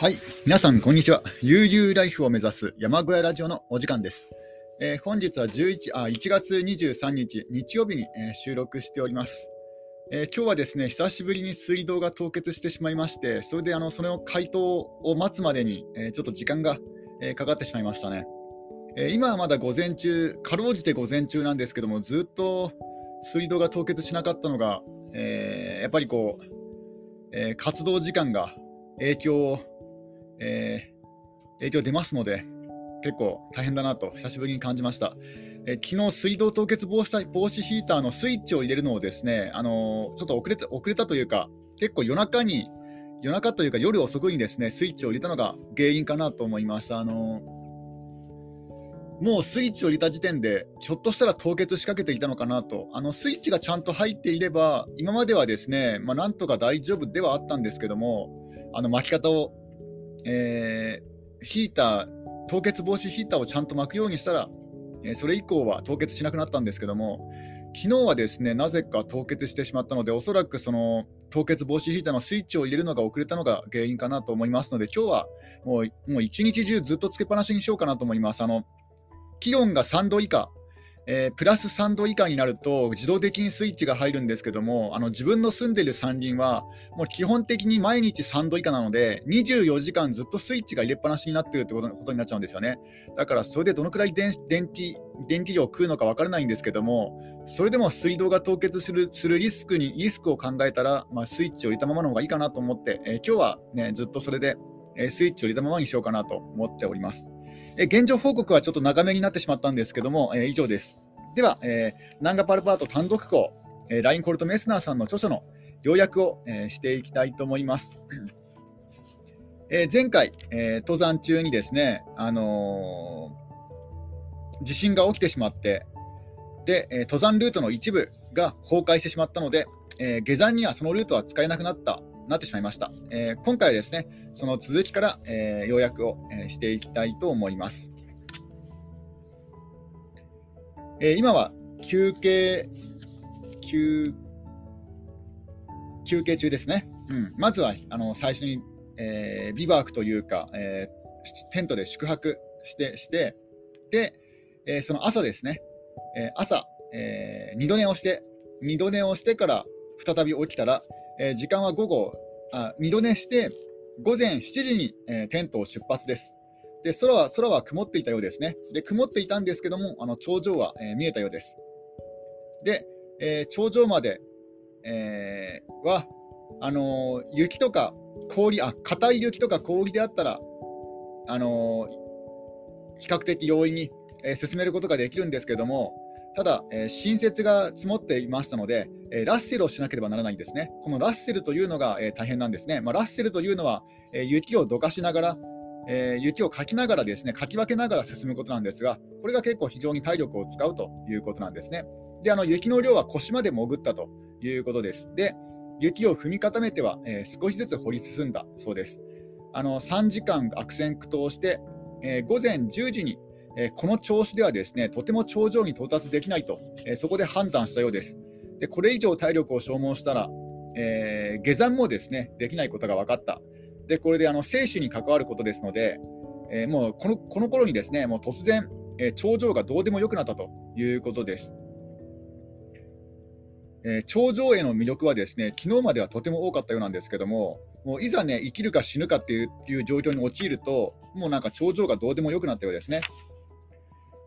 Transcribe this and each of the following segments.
はい、皆さん、こんにちは。悠々ライフを目指す山小屋ラジオのお時間です。えー本日は11あ1月23日、日曜日に、えー収録しております、えー今日はですね、久しぶりに水道が凍結してしまいまして、それであのその回答を待つまでに、えちょっと時間が、えかかってしまいましたね。え今はまだ午前中、かろうじて午前中なんですけども、ずっと水道が凍結しなかったのが、えやっぱりこう、え活動時間が影響を、えー影響出ますので、結構大変だなと久しぶりに感じました。えー昨日水道凍結防止防止ヒーターのスイッチを入れるのをですね、あのーちょっと遅れた遅れたというか、結構夜中に、夜中というか夜遅くにですね、スイッチを入れたのが原因かなと思います。あのーもうスイッチを入れた時点で、ひょっとしたら凍結しかけていたのかなと、あのスイッチがちゃんと入っていれば、今まではですね、まあ、なんとか大丈夫ではあったんですけども、あの巻き方を、えーヒーター、凍結防止ヒーターをちゃんと巻くようにしたら、えーそれ以降は凍結しなくなったんですけども、昨日はですね、なぜか凍結してしまったので、おそらくその凍結防止ヒーターのスイッチを入れるのが遅れたのが原因かなと思いますので、今日はもうもう一日中ずっとつけっぱなしにしようかなと思います。あの気温が3度以下、えープラス3度以下になると自動的にスイッチが入るんですけども、あの自分の住んでる山林は、もう基本的に毎日3度以下なので、24時間ずっとスイッチが入れっぱなしになってるってことことになっちゃうんですよね。だからそれでどのくらい電電気電気量を食うのか分からないんですけども、それでも水道が凍結するするリスクにリスクを考えたら、まあ、スイッチを入れたままの方がいいかなと思って、えー今日は、ね、ずっとそれで、えースイッチを入れたままにしようかなと思っております。え現状報告はちょっと長めになってしまったんですけども、え以上です。では、えーナンガパルパート単独校、えーラインコルト・メスナーさんの著書の要約を、えーしていきたいと思います。え前回、え登山中にですね、あの地震が起きてしまって、で、え登山ルートの一部が崩壊してしまったので、え下山にはそのルートは使えなくなったなってしまいました。えー今回はですね、その続きから、えー要約を、えしていきたいと思います。えー今は休憩休休憩中ですね。うん、まずはあの最初に、えービバークというか、えーテントで宿泊してしてで、えーその朝ですね、えー朝、えー二度寝をして二度寝をしてから再び起きたら、えー時間は午後あ二度寝して午前7時に、えーテントを出発です。で空は空は曇っていたようですね。で曇っていたんですけども、あの頂上は、えー見えたようです。で、えー頂上まで、えーはあのー雪とか氷、あ硬い雪とか氷であったら、あのー比較的容易に、えー進めることができるんですけども、ただ、えー新雪が積もっていましたので、えーラッセルをしなければならないんですね。このラッセルというのが、えー大変なんですね。まあ、ラッセルというのは、え雪をどかしながら、え雪をかきながらですね、かき分けながら進むことなんですが、これが結構非常に体力を使うということなんですね。で、あの雪の量は腰まで潜ったということです。で、雪を踏み固めては、え少しずつ掘り進んだそうです。あの3時間悪戦苦闘して、え午前10時に、えこの調子ではですねとても頂上に到達できないと、えそこで判断したようです。でこれ以上体力を消耗したら、えー下山もですねできないことが分かった。でこれであの生死に関わることですので、えーもうこのこの頃にですねもう突然、え頂上がどうでもよくなったということです。えー頂上への魅力はですね昨日まではとても多かったようなんですけども、もういざね生きるか死ぬかっていう状況に陥ると、もうなんか頂上がどうでもよくなったようですね。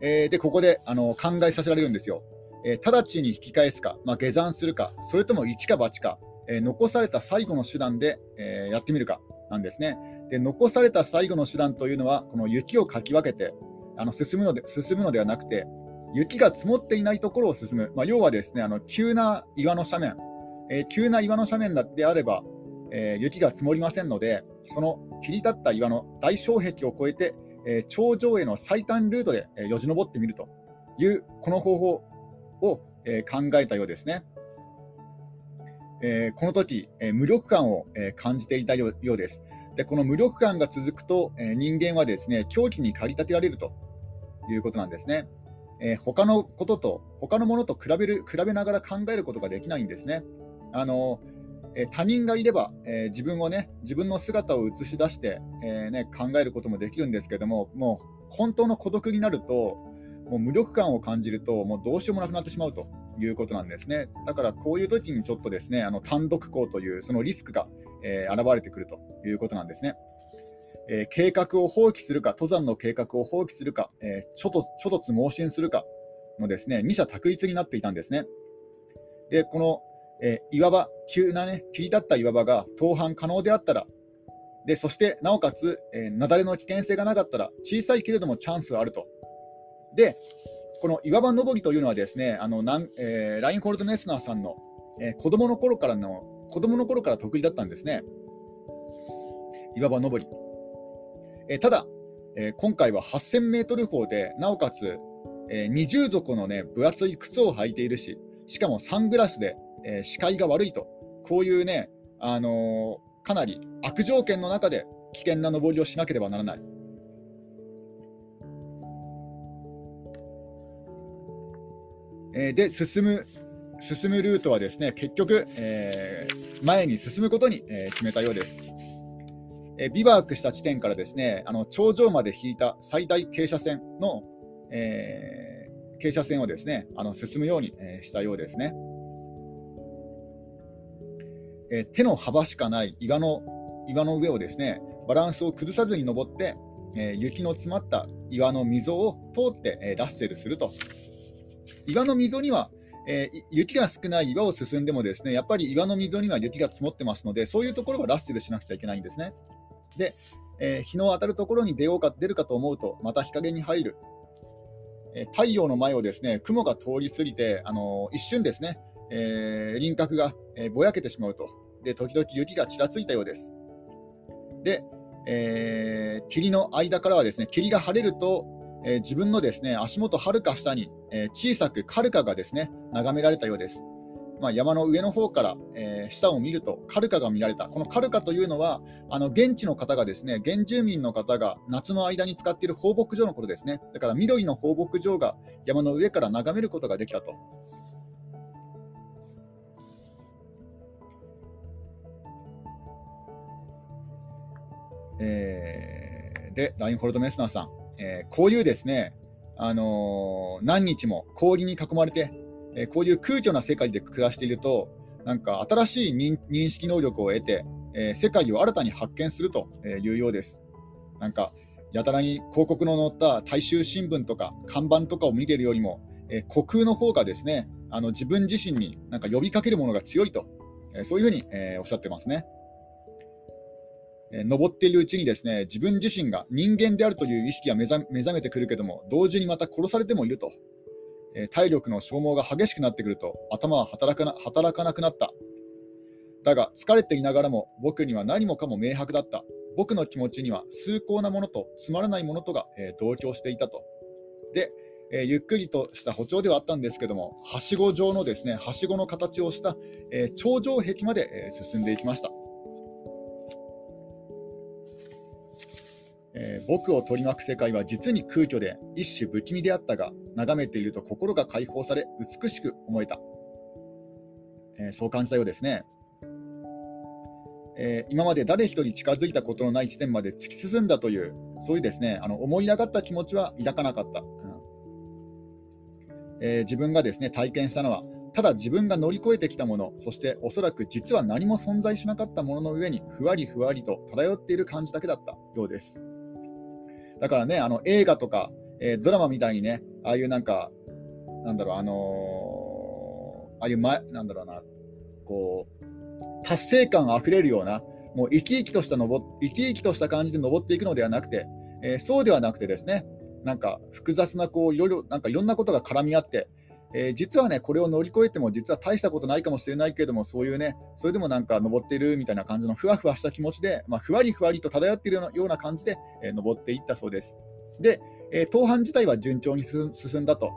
えーで、ここであの考えさせられるんですよ。えー直ちに引き返すか、まあ、下山するか、それとも一か八か、えー残された最後の手段で、えやってみるかなんですね。で、残された最後の手段というのは、この雪をかき分けてあの進むので進むのではなくて、雪が積もっていないところを進む、まあ、要はですねあの急な岩の斜面、え急な岩の斜面であれば、え雪が積もりませんので、その切り立った岩の大障壁を越えて、え頂上への最短ルートで、えよじ登ってみるという、この方法を、え考えたようですね。えこの時、え無力感を、え感じていたようです。で、この無力感が続くと、え人間はですね狂気に駆り立てられるということなんですね。え他のことと、他のものと比べる比べながら考えることができないんですね。あのえ他人がいれば、え自分をね、自分の姿を映し出して、えー、ね、考えることもできるんですけども、もう本当の孤独になると、もう無力感を感じると、もうどうしようもなくなってしまうということなんですね。だからこういう時にちょっとですね、あの単独行というそのリスクが、えー、現れてくるということなんですね。え、計画を放棄するか、登山の計画を放棄するか、えー、諸突猛進するかのですね、二者択一になっていたんですね。で、このえー、岩場、急なね、切り立った岩場が登攀可能であったら、でそしてなおかつ、えー、雪崩の危険性がなかったら、小さいけれどもチャンスはあると。で、この岩場登りというのはですね、あのなんえー、ラインホールド・メスナーさんの、えー、子供の頃からの子供の頃から得意だったんですね。岩場登り。えー、ただ、えー、今回は8000メートル峰で、なおかつ、えー、二重底のね、分厚い靴を履いているし、しかもサングラスで、えー、視界が悪いと、こういうね、あのー、かなり悪条件の中で危険な登りをしなければならない。えー、で進む進むルートはですね結局、えー、前に進むことに、えー、決めたようです。えビバークした地点からですねあの頂上まで引いた最大傾斜線の、え傾斜線をですねあの進むように、えしたようですね。え手の幅しかない岩の岩の上をですねバランスを崩さずに登って、え雪の詰まった岩の溝を通って、えラッセルすると。岩の溝には、えー、雪が少ない岩を進んでもですねやっぱり岩の溝には雪が積もってますのでそういうところはラッセルしなくちゃいけないんですね。で、えー、日の当たるところに出ようか出るかと思うとまた日陰に入る、え、太陽の前をですね雲が通り過ぎて、あの一瞬ですね、え輪郭が、ぼやけてしまうとで、時々雪がちらついたようです。で、えー、霧の間からはですね、霧が晴れると、えー、自分のですね足元はるか下に、えー、小さくカルカがですね眺められたようです。まあ、山の上の方から、え、下を見るとカルカが見られた。このカルカというのは、あの現地の方がですね、原住民の方が夏の間に使っている放牧場のことですね。だから緑の放牧場が山の上から眺めることができたと。えー、で、ラインホルド・メスナーさん、えー、こういうですね、あのー、何日も氷に囲まれて、えこういう空虚な世界で暮らしていると、なんか新しい認識能力を得て、え世界を新たに発見するというようです。なんかやたらに広告の載った大衆新聞とか看板とかを見ているよりも、え虚空の方がですねあの自分自身になんか呼びかけるものが強いと、えそういうふうに、えおっしゃってますね。え登っているうちにですね自分自身が人間であるという意識が目覚めてくるけども同時にまた殺されてもいると、え体力の消耗が激しくなってくると頭は働かな働かなくなった。だが疲れていながらも僕には何もかも明白だった。僕の気持ちには崇高なものとつまらないものとが、え同居していたと。で、えゆっくりとした歩調ではあったんですけどもはしご状のですねはしごの形をした、え頂上壁まで、え進んでいきました。僕を取り巻く世界は実に空虚で一種不気味であったが眺めていると心が解放され美しく思えた、えー、そう感じたようですね、えー、今まで誰一人近づいたことのない地点まで突き進んだというそういうですねあの思い上がった気持ちは抱かなかった、うん。え自分がですね体験したのはただ自分が乗り越えてきたもの、そしておそらく実は何も存在しなかったものの上にふわりふわりと漂っている感じだけだったようです。だからね、あの映画とか、えー、ドラマみたいにね、ああいうなんか、なんだろう、あのー、ああいう前、なんだろうな、こう、達成感あふれるような、もう生き生きとした登生き生きとした感じで登っていくのではなくて、えー、そうではなくてですね、なんか複雑なこういろいろなんかいろんなことが絡み合って、えー、実はね、これを乗り越えても実は大したことないかもしれないけれども、そういうね、それでもなんか登っているみたいな感じのふわふわした気持ちで、まあ、ふわりふわりと漂っているような感じで、えー、登っていったそうです。で、えー、登攀自体は順調に進んだと。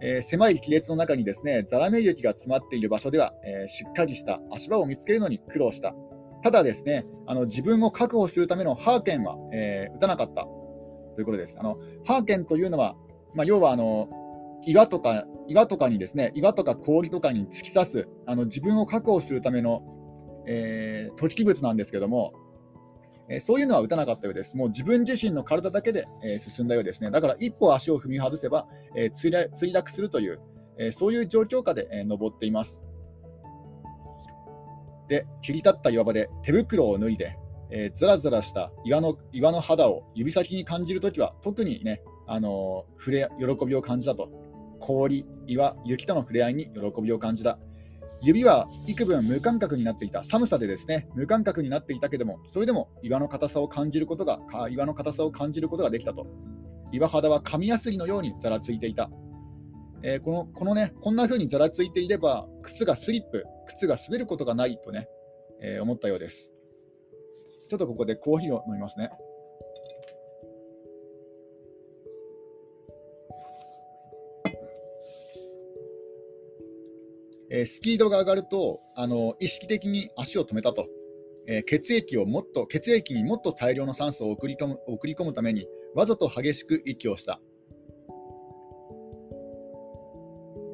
えー、狭い亀裂の中にですね、ザラメ雪が詰まっている場所では、えー、しっかりした足場を見つけるのに苦労した。ただですね、あの自分を確保するためのハーケンは、えー、打たなかったということです。あのハーケンというのは、まあ、要はあの岩とか岩とかにですね岩とか氷とかに突き刺すあの自分を確保するための、えー、突起物なんですけども、えそういうのは打たなかったようです。もう自分自身の体だけで、え進んだようですね。だから一歩足を踏み外せば、え墜落するという、えそういう状況下で、え登っています。で、切り立った岩場で手袋を脱いで、えー、ずらずらした岩の岩の肌を指先に感じるときは、特にね、あの、触れ喜びを感じたと。氷、岩、雪との触れ合いに喜びを感じた。指は幾分無感覚になっていた。寒さでですね、無感覚になっていたけども、それでも岩の硬さを感じることが、岩の硬さを感じることができたと。岩肌は紙やすりのようにざらついていた。えー、このこのね、こんな風にざらついていれば、靴がスリップ、靴が滑ることがないとね、えー、思ったようです。ちょっとここでコーヒーを飲みますね。えー、スピードが上がるとあの意識的に足を止めたと、え、血液をもっと血液にもっと大量の酸素を送り込む送り込むためにわざと激しく息をした、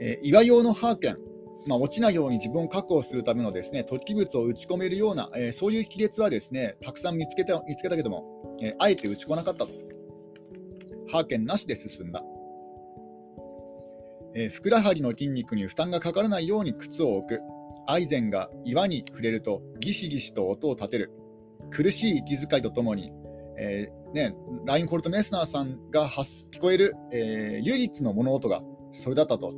えー、岩用のハーケンまあ、落ちないように自分を確保するためのですね突起物を打ち込めるような、えー、そういう亀裂はですねたくさん見つけた見つけたけども、えー、あえて打ち込まなかったと。ハーケンなしで進んだ。えー、ふくらはぎの筋肉に負担がかからないように靴を置く。アイゼンが岩に触れるとギシギシと音を立てる。苦しい息遣いとともに、えーね、ラインホルト・メスナーさんが聞こえる、えー、唯一の物音がそれだったと。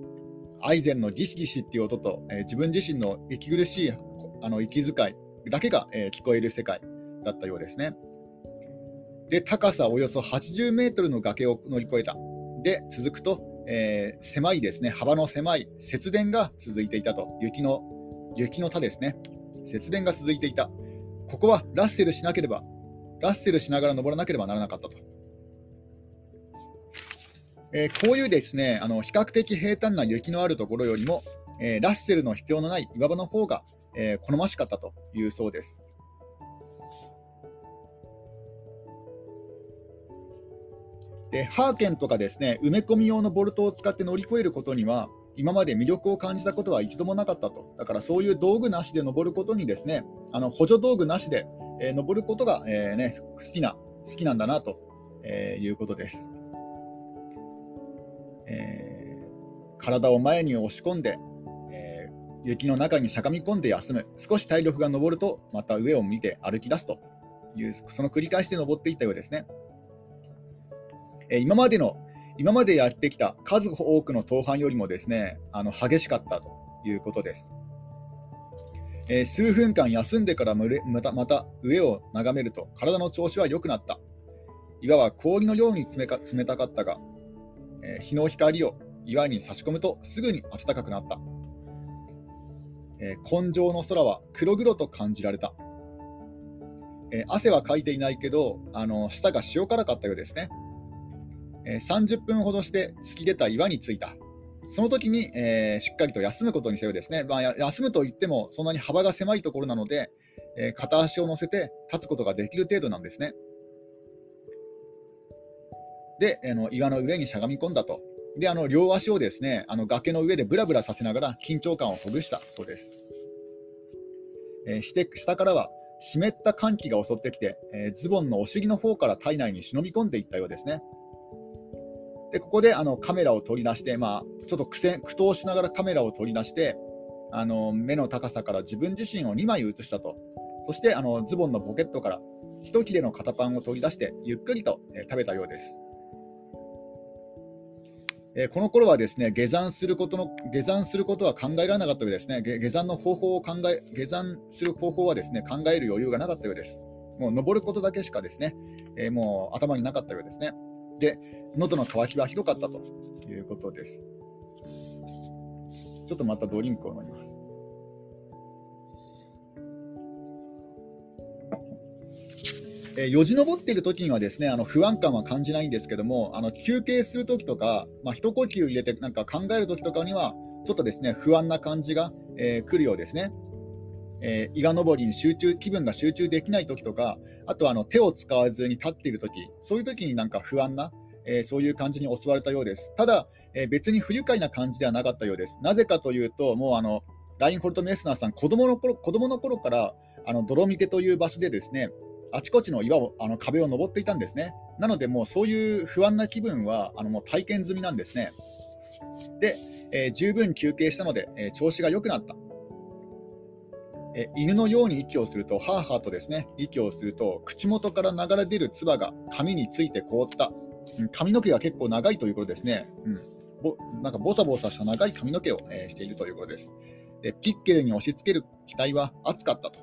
アイゼンのギシギシっていう音と、え、自分自身の息苦しいあの息遣いだけが、え、聞こえる世界だったようですね。で、高さおよそ80メートルの崖を乗り越えた。で、続くと、えー、狭いですね、幅の狭い雪原が続いていたと。雪の、雪の田ですね。雪原が続いていた。ここはラッセルしなければ、ラッセルしながら登らなければならなかったと。えー、こういうですねあの比較的平坦な雪のあるところよりも、えー、ラッセルの必要のない岩場の方が、え、好ましかったというそうです。でハーケンとかですね埋め込み用のボルトを使って乗り越えることには今まで魅力を感じたことは一度もなかったとだからそういう道具なしで登ることにですねあの補助道具なしで、えー、登ることが、えーね、好きな好きなんだなと、えー、いうことです。えー、体を前に押し込んで、え、雪の中にしゃがみ込んで休む、少し体力が昇ると、また上を見て歩き出すという、その繰り返しで登っていったようですね。え、今までの今までやってきた数多くの登攀よりもですねあの激しかったということです。え、数分間休んでからまたまた上を眺めると体の調子は良くなった。岩は氷のように冷たかったがえ、日の光を岩に差し込むとすぐに暖かくなった、えー、根性の空は黒々と感じられた、えー、汗はかいていないけどあの舌が塩辛かったようですね、え30分ほどして突き出た岩に着いたその時に、えしっかりと休むことにしたよですね、まあ、休むといってもそんなに幅が狭いところなので、え片足を乗せて立つことができる程度なんですね。で、あの岩の上にしゃがみ込んだと。で、あの両足をですね、あの崖の上でぶらぶらさせながら緊張感をほぐしたそうです。えー、して下からは湿った寒気が襲ってきて、え、ズボンのお尻の方から体内に忍び込んでいったようですね。で、ここであのカメラを取り出して、まあ、ちょっと苦戦苦闘しながらカメラを取り出して、あの目の高さから自分自身を2枚写したと。そしてあのズボンのポケットから一切れの肩パンを取り出してゆっくりと、えー、食べたようです。えこの頃はですね下山することの下山することは考えられなかったようですね下山の方法を考え下山する方法はですね考える余裕がなかったようです。もう登ることだけしかですね、えー、もう頭になかったようですね。で、喉の渇きはひどかったということです。ちょっとまたドリンクを飲みます。えよじ登っている時にはですねあの不安感は感じないんですけどもあの休憩する時とか、まあ、一呼吸入れてなんか考える時とかにはちょっとですね不安な感じが、えー、来るようですね。えー、岩登りに集中気分が集中できない時とかあとあの手を使わずに立っている時そういう時になんか不安な、えー、そういう感じに襲われたようですただ、えー、別に不愉快な感じではなかったようですなぜかというともうあのラインホルト・メスナーさん子供の頃子供の頃からあのドロミテという場所でですねあちこちの岩をあの壁を登っていたんですね。なので、もうそういう不安な気分はあのもう体験済みなんですね。で、えー、十分休憩したので、えー、調子が良くなった。え犬のように息をすると、はーはーとですね息をすると、口元から流れ出る唾が髪について凍った、髪の毛が結構長いということですね、うん、なんかボサボサした長い髪の毛を、えー、しているということです。で。ピッケルに押し付ける額は熱かったと。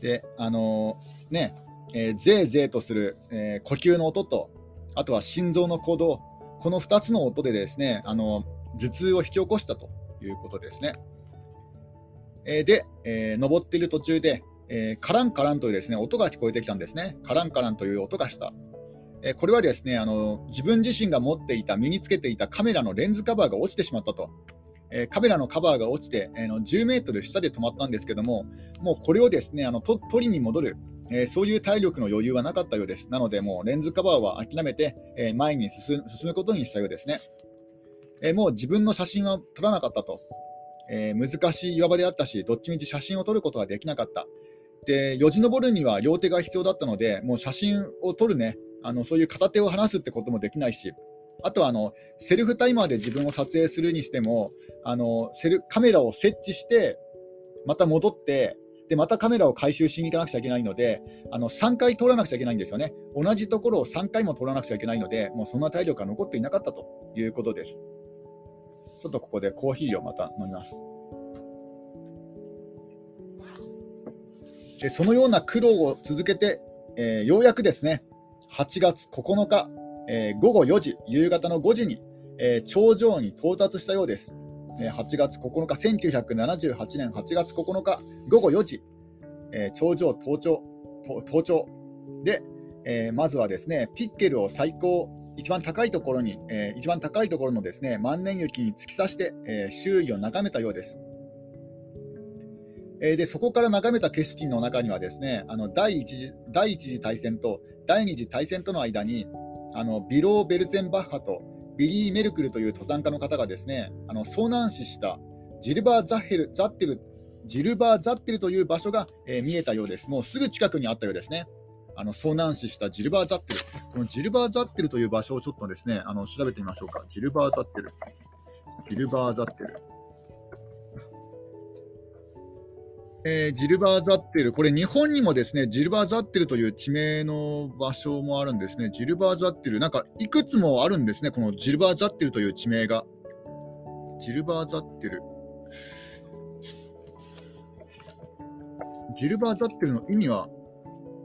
で、あのー、ね、えー、ぜーぜーとする、えー、呼吸の音と、あとは心臓の鼓動、この2つの音でですね、あの頭痛を引き起こしたと。いうことですね。えー、で、えー、登っている途中で、えー、カランカランというですね音が聞こえてきたんですね。カランカランという音がした。えこれはですねあの自分自身が持っていた、身につけていたカメラのレンズカバーが落ちてしまったと。えカメラのカバーが落ちて、えの10メートル下で止まったんですけども、もうこれをですねあの取りに戻る、えそういう体力の余裕はなかったようです。なので、もうレンズカバーは諦めて、え前に進むことにしたようですね。えもう自分の写真は撮らなかったと。えー、難しい岩場であったし、どっちみち写真を撮ることができなかった。で、よじ登るには両手が必要だったので、もう写真を撮るね、あのそういう片手を離すってこともできないし、あとはあのセルフタイマーで自分を撮影するにしても、あのセルカメラを設置して、また戻って、でまたカメラを回収しに行かなくちゃいけないので、あの3回撮らなくちゃいけないんですよね。同じところを3回も撮らなくちゃいけないので、もうそんな体力が残っていなかったということです。ちょっとここでコーヒーをまた飲みます。でそのような苦労を続けて、えー、ようやくですね、8月9日、えー、午後4時、夕方の5時に、えー、頂上に到達したようです。え8月9日、1978年8月9日午後4時、え頂上登頂登頂で、えまずはですね、ピッケルを最高一番高いところに、えー、一番高いところのですね万年雪に突き刺して、えー、周囲を眺めたようです。えー、でそこから眺めた景色の中にはですねあの第一次第一次大戦と第二次大戦との間にあのビロー・ベルゼンバッハとビリー・メルクルという登山家の方がですねあの遭難死したジルバー・ザッヘルザッテルジルバー・ザッテルという場所が、えー、見えたようです。もうすぐ近くにあったようですね。あの遭難死したジルバー・ザッテル、このジルバー・ザッテルという場所をちょっとですね、あの調べてみましょうか。ジルバー・ザッテル。ジルバー・ザッテル。えー、ジルバー・ザッテル、これ日本にもですね、ジルバー・ザッテルという地名の場所もあるんですね。ジルバー・ザッテル、なんかいくつもあるんですね、このジルバー・ザッテルという地名が。ジルバー・ザッテル。ジルバー・ザッテルの意味は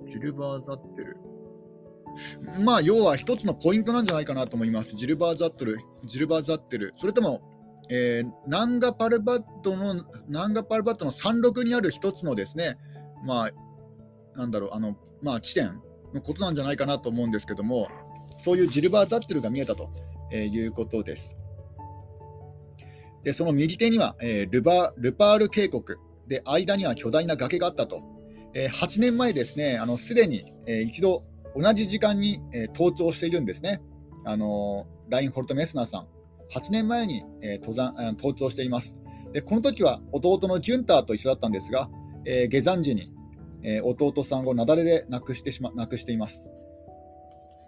ジルバーザッテル。まあ、要は一つのポイントなんじゃないかなと思います。ジルバーザッテル、ジルバーザッテル。それとも、えー、ナンガパルバットの、ナンガパルバットの山麓にある一つのですね、まあ、なんだろう、あの、まあ、地点のことなんじゃないかなと思うんですけども、そういうジルバーザッテルが見えたと、えー、いうことです。で、その右手には、えー、ルバルパール渓谷で、間には巨大な崖があったと。え、8年前ですね、すでに、え、一度同じ時間に、え、登頂しているんですね。あのラインホルト・メスナーさん、8年前に、え、登山登頂していますで。この時は弟のギュンターと一緒だったんですが、え、下山時に、え、弟さんを雪崩で亡くしてしま亡くしています。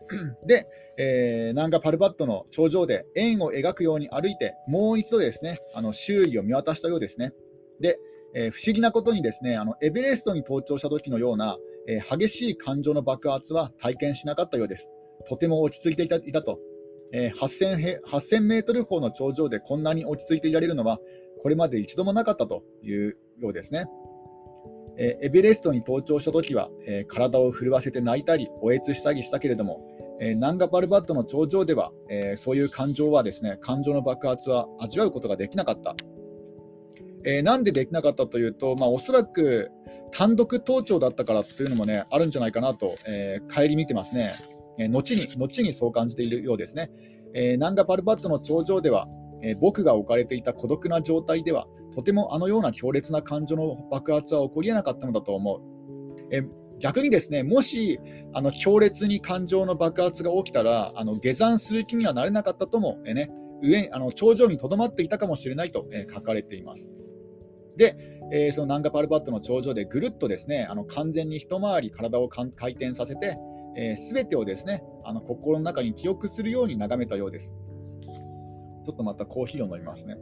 で、えー、ナンガパルバットの頂上で円を描くように歩いて、もう一度ですね、あの周囲を見渡したようですね。で、えー、不思議なことにですねあのエベレストに登頂した時のような、えー、激しい感情の爆発は体験しなかったようです。とても落ち着いていたいたと、えー、8000, 8000メートル峰の頂上でこんなに落ち着いていられるのはこれまで一度もなかったというようですね。えエベレストに登頂した時は、え体を震わせて泣いたり、おえつしたりしたけれども、えナンガパルバットの頂上では、えそういう感情はですね、感情の爆発は味わうことができなかった。えー、なんでできなかったというと、まあ、おそらく単独登頂だったからというのも、ね、あるんじゃないかなと、えー、帰り見てますね、えー、後に後にそう感じているようですね。えー、ナンガパルバットの頂上では、えー、僕が置かれていた孤独な状態では、とてもあのような強烈な感情の爆発は起こりえなかったのだと思う。えー、逆にですね、もしあの強烈に感情の爆発が起きたら、あの下山する気にはなれなかったとも、えね、上あの頂上にとどまっていたかもしれないと、え、書かれています。で、えー、そのナンガパルバットの頂上でぐるっとですねあの完全に一回り体を回転させて、えー、全てをですねあの心の中に記憶するように眺めたようです。ちょっとまたコーヒーを飲みますね。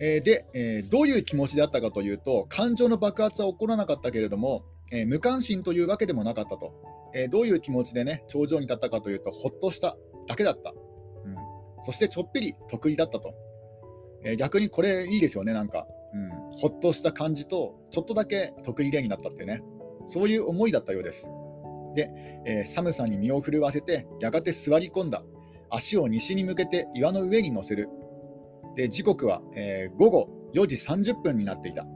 え、で、え、どういう気持ちであったかというと、感情の爆発は起こらなかったけれども、えー、無関心というわけでもなかったと、えどういう気持ちでね、頂上に立ったかというと、ほっとしただけだった。うん、そしてちょっぴり得意だったと。え逆にこれいいですよね、なんか、うん。ほっとした感じと、ちょっとだけ得意例になったってね、そういう思いだったようです。で、え寒さに身を震わせて、やがて座り込んだ。足を西に向けて岩の上に乗せる。で時刻は、え、午後4時30分になっていた。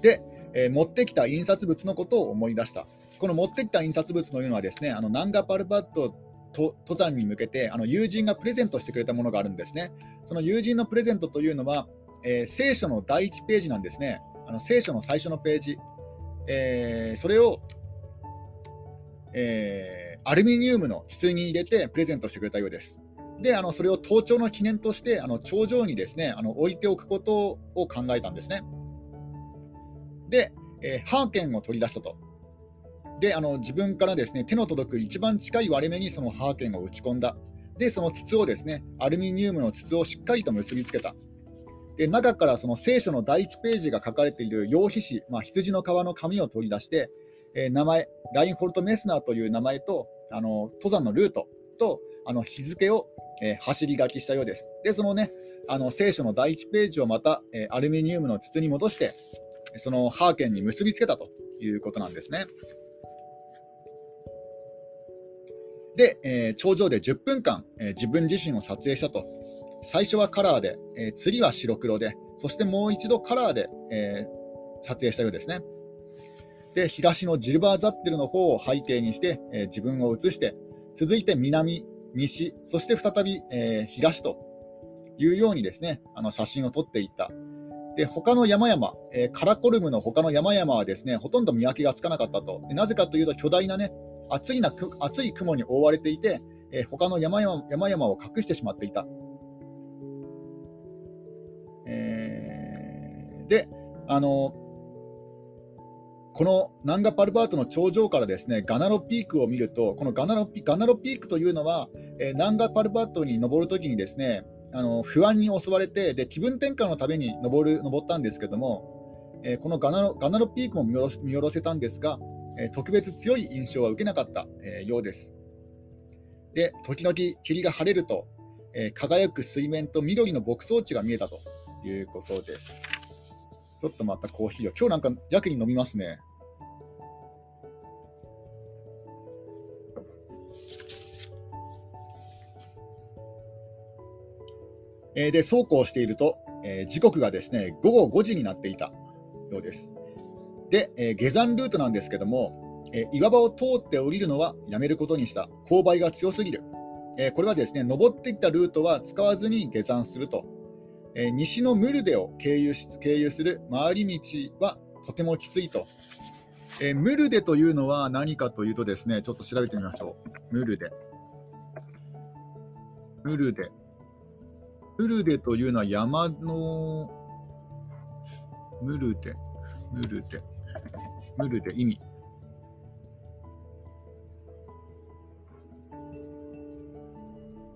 で、えー、持ってきた印刷物のことを思い出した。この持ってきた印刷物というのはですね、あのナンガパルバット登山に向けてあの友人がプレゼントしてくれたものがあるんですね。その友人のプレゼントというのは、えー、聖書の第1ページなんですね。あの聖書の最初のページ。えー、それを、えー、アルミニウムの筒に入れてプレゼントしてくれたようです。であのそれを登頂の記念としてあの頂上にですねあの置いておくことを考えたんですね。で、えー、ハーケンを取り出したと。であの自分からですね手の届く一番近い割れ目にそのハーケンを打ち込んだ。で、その筒をですねアルミニウムの筒をしっかりと結びつけた。で中からその聖書の第1ページが書かれている羊皮紙、まあ、羊の皮の紙を取り出して、えー、名前、ラインホルト・メスナーという名前とあの登山のルートとあの日付をえー、走り書きしたようです。で、そのね、あの聖書の第1ページをまた、えー、アルミニウムの筒に戻して、そのハーケンに結びつけたということなんですね。で、えー、頂上で10分間、え自分自身を撮影したと。最初はカラーで、え次は白黒で、そしてもう一度カラーで、え撮影したようですね。で、東のジルバーザッテルの方を背景にして、え自分を映して、続いて南、西、そして再び、えー、東というようにですね、あの写真を撮っていった。で、他の山々、えー、カラコルムの他の山々はですね、ほとんど見分けがつかなかったと。なぜかというと、巨大なね、厚いな厚い雲に覆われていて、えー、他の山々山々を隠してしまっていた。えー、で、あのこのナンガパルバートの頂上からですねガナロピークを見ると、このガナロピガナロピークというのは、えー、ナンガパルバートに登るときにですねあの不安に襲われてで、気分転換のために登る登ったんですけども、えー、このガナロガナロピークも見下ろせたんですが、えー、特別強い印象は受けなかった、えようです。で、時々霧が晴れると、え輝く水面と緑の牧草地が見えたということです。ちょっとまたコーヒーを。今日なんかやけに飲みますね。えー、で、そうこうしていると、えー、時刻がですね、午後5時になっていたようです。で、えー、下山ルートなんですけども、え岩場を通って降りるのはやめることにした。勾配が強すぎる。えこれはですね、登ってきたルートは使わずに下山するとえ、西のムルデを経由し経由する回り道はとてもきついと。え、ムルデというのは何かというとですね、ちょっと調べてみましょう。ムルデ。ムルデ。ムルデというのは山の、ムルデ、ムルデ、ムルデ、意味。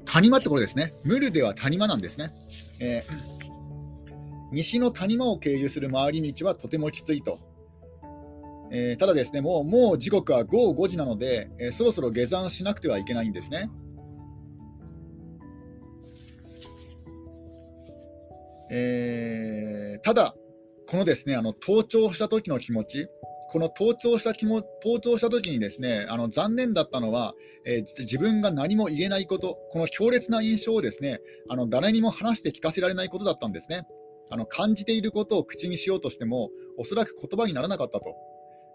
谷間ってことですね。ムルデは谷間なんですね。えー、西の谷間を経由する回り道はとてもきついと。えー、ただですね、もうもう時刻は午後5時なので、えー、そろそろ下山しなくてはいけないんですね。えー、ただ、このですね、あの登頂した時の気持ち、この登頂した気も登頂した時にですねあの残念だったのは、えー、自分が何も言えないこと、この強烈な印象をですねあの誰にも話して聞かせられないことだったんですね。あの感じていることを口にしようとしても、おそらく言葉にならなかったと。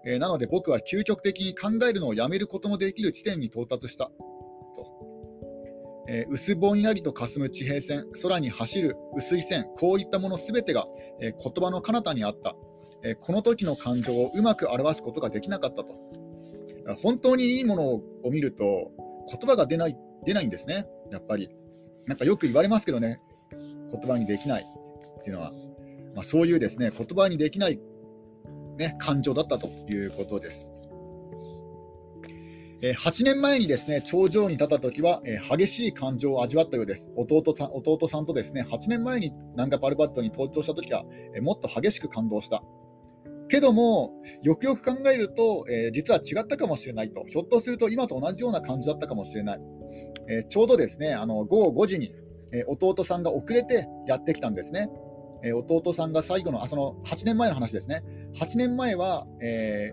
えー、なので僕は究極的に考えるのをやめることもできる地点に到達した。えー、薄ぼんやりと霞む地平線、空に走る薄い線、こういったものすべてが、えー、言葉の彼方にあった。えこの時の感情をうまく表すことができなかったと。本当にいいものを見ると言葉が出ない出ないんですね、やっぱり。なんかよく言われますけどね、言葉にできないっていうのは、まあ、そういうですね言葉にできない、ね、感情だったということです。えー、8年前にですね頂上に立った時は、激しい感情を味わったようです。弟さん弟さんとですね8年前にナンガパルバットに登頂した時は、もっと激しく感動した。けども、よくよく考えると、実は違ったかもしれないと、ひょっとすると今と同じような感じだったかもしれない。ちょうどですねあの午後5時に、弟さんが遅れてやってきたんですね。弟さんが最後のあその8年前の話ですね。8年前は、え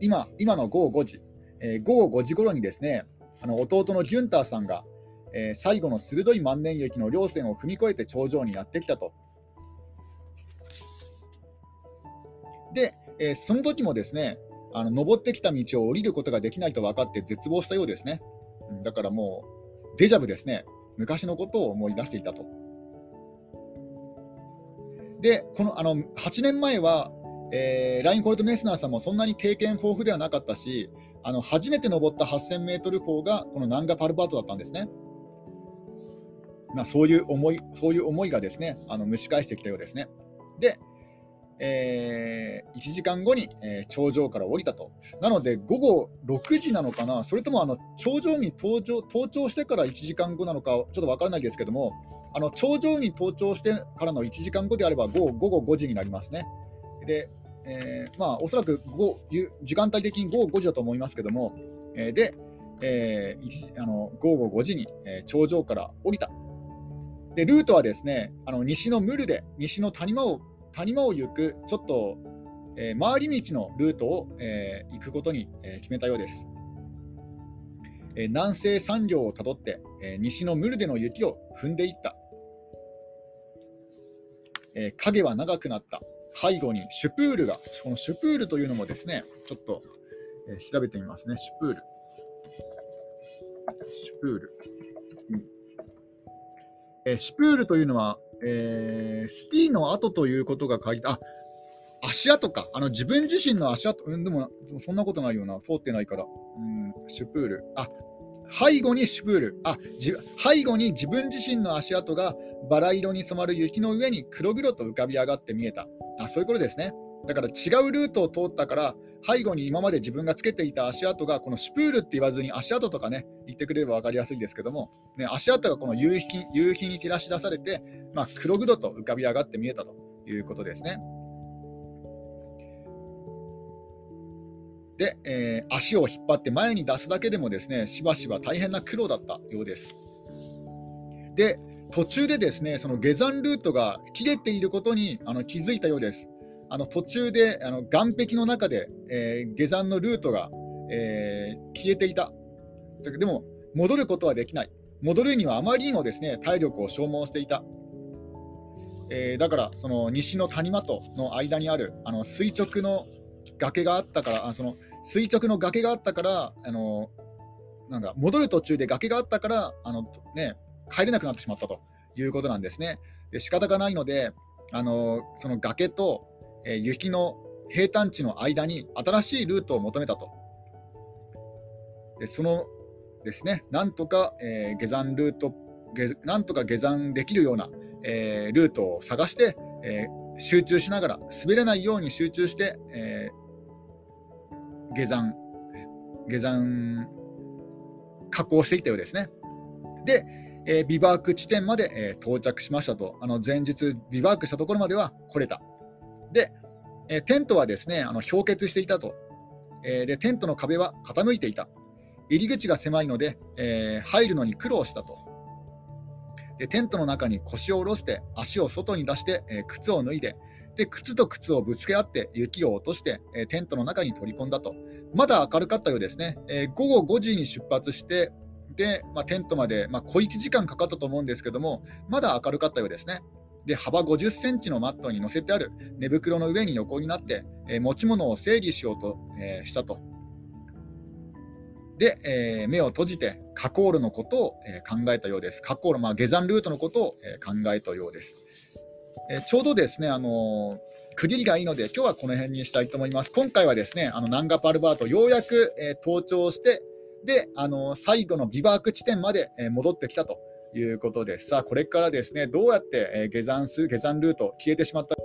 今今の午後5時、え午後5時頃にですねあの弟のギュンターさんが、え最後の鋭い万年雪の稜線を踏み越えて頂上にやってきたと。で、えその時もですねあの登ってきた道を降りることができないと分かって絶望したようですね。だからもうデジャブですね。昔のことを思い出していたと。で、このあの8年前は、えー、ライン・コルト・メスナーさんもそんなに経験豊富ではなかったし、あの初めて登った8000メートル峰がこのナンガ・パルバートだったんですね。まあ、そういう思いそういう思いがですねあの蒸し返してきたようですね。で、えー、1時間後に、えー、頂上から降りたと。なので、午後6時なのかな、それともあの頂上に登場登頂してから1時間後なのか、ちょっと分からないですけども、あの頂上に登頂してからの1時間後であれば午後5時になりますね。で、えー、まあ、おそらく時間帯的に午後5時だと思いますけども、えー、で、えー、あの午後5時に、えー、頂上から降りた。で、ルートはですね、あの西のムルで、西の谷間を谷間を行く、ちょっと、えー、回り道のルートを、えー、行くことに、えー、決めたようです。え南西山稜をたどって、え西のムルデの雪を踏んでいった。え影は長くなった。背後にシュプールが、このシュプールというのもですね、ちょっと、え調べてみますね、シュプール。シュプール。うん。えシュプールというのは、えー、スキーの跡ということが書いて、あ足跡か、あの自分自身の足跡、うん、でもそんなことないような、通ってないから、うん、シュプール、あ背後にシュプール。あじ、背後に自分自身の足跡がバラ色に染まる雪の上に黒々と浮かび上がって見えた、あそういうことですね。だから違うルートを通ったから、背後に今まで自分がつけていた足跡が、このシュプールって言わずに足跡とかね、言ってくれれば分かりやすいですけども、ね、足跡がこの夕日夕日に照らし出されて、まあ、黒々と浮かび上がって見えたということですね。で、えー、足を引っ張って前に出すだけでもですね、しばしば大変な苦労だったようです。で、途中でですね、その下山ルートが切れていることにあの気づいたようです。あの途中であの岸壁の中で、えー、下山のルートが、えー、消えていた。でも、戻ることはできない。戻るにはあまりにもですね体力を消耗していた。えー、だからその西の谷間との間にあるあの垂直の崖があったからあその垂直の崖があったからあのなんか戻る途中で崖があったからあの、ね、帰れなくなってしまったということなんですね。で仕方がないのであのその崖と、えー、雪の平坦地の間に新しいルートを求めたと。でそのですねなんとか、えー、下山ルートなんとか下山できるようなえー、ルートを探して、えー、集中しながら滑れないように集中して、えー、下山下山加工していったようですね。で、えビバーク地点まで、え到着しましたと、あの前日ビバークしたところまでは来れた。で、えテントはですねあの氷結していたと、えで、テントの壁は傾いていた。入り口が狭いので、え入るのに苦労したと。でテントの中に腰を下ろして足を外に出して、え、靴を脱いでで靴と靴をぶつけ合って雪を落として、え、テントの中に取り込んだとまだ明るかったようですね、え、午後5時に出発してで、まあ、テントまで、まあ、小1時間かかったと思うんですけどもまだ明るかったようですねで幅50センチのマットに乗せてある寝袋の上に横になって、え持ち物を整理しようと、えしたとで、えー、目を閉じてカコールのことを、え、考えたようです。カコール、まあ、下山ルートのことを、え、考えたようです。えちょうどですね、あの区切りがいいので、今日はこの辺にしたいと思います。今回はですね、あのナンガパルバート、ようやく、え登頂して、で、あの最後のビバーク地点まで、え戻ってきたということです。さあ、これからですね、どうやって、え下山する、下山ルート、消えてしまった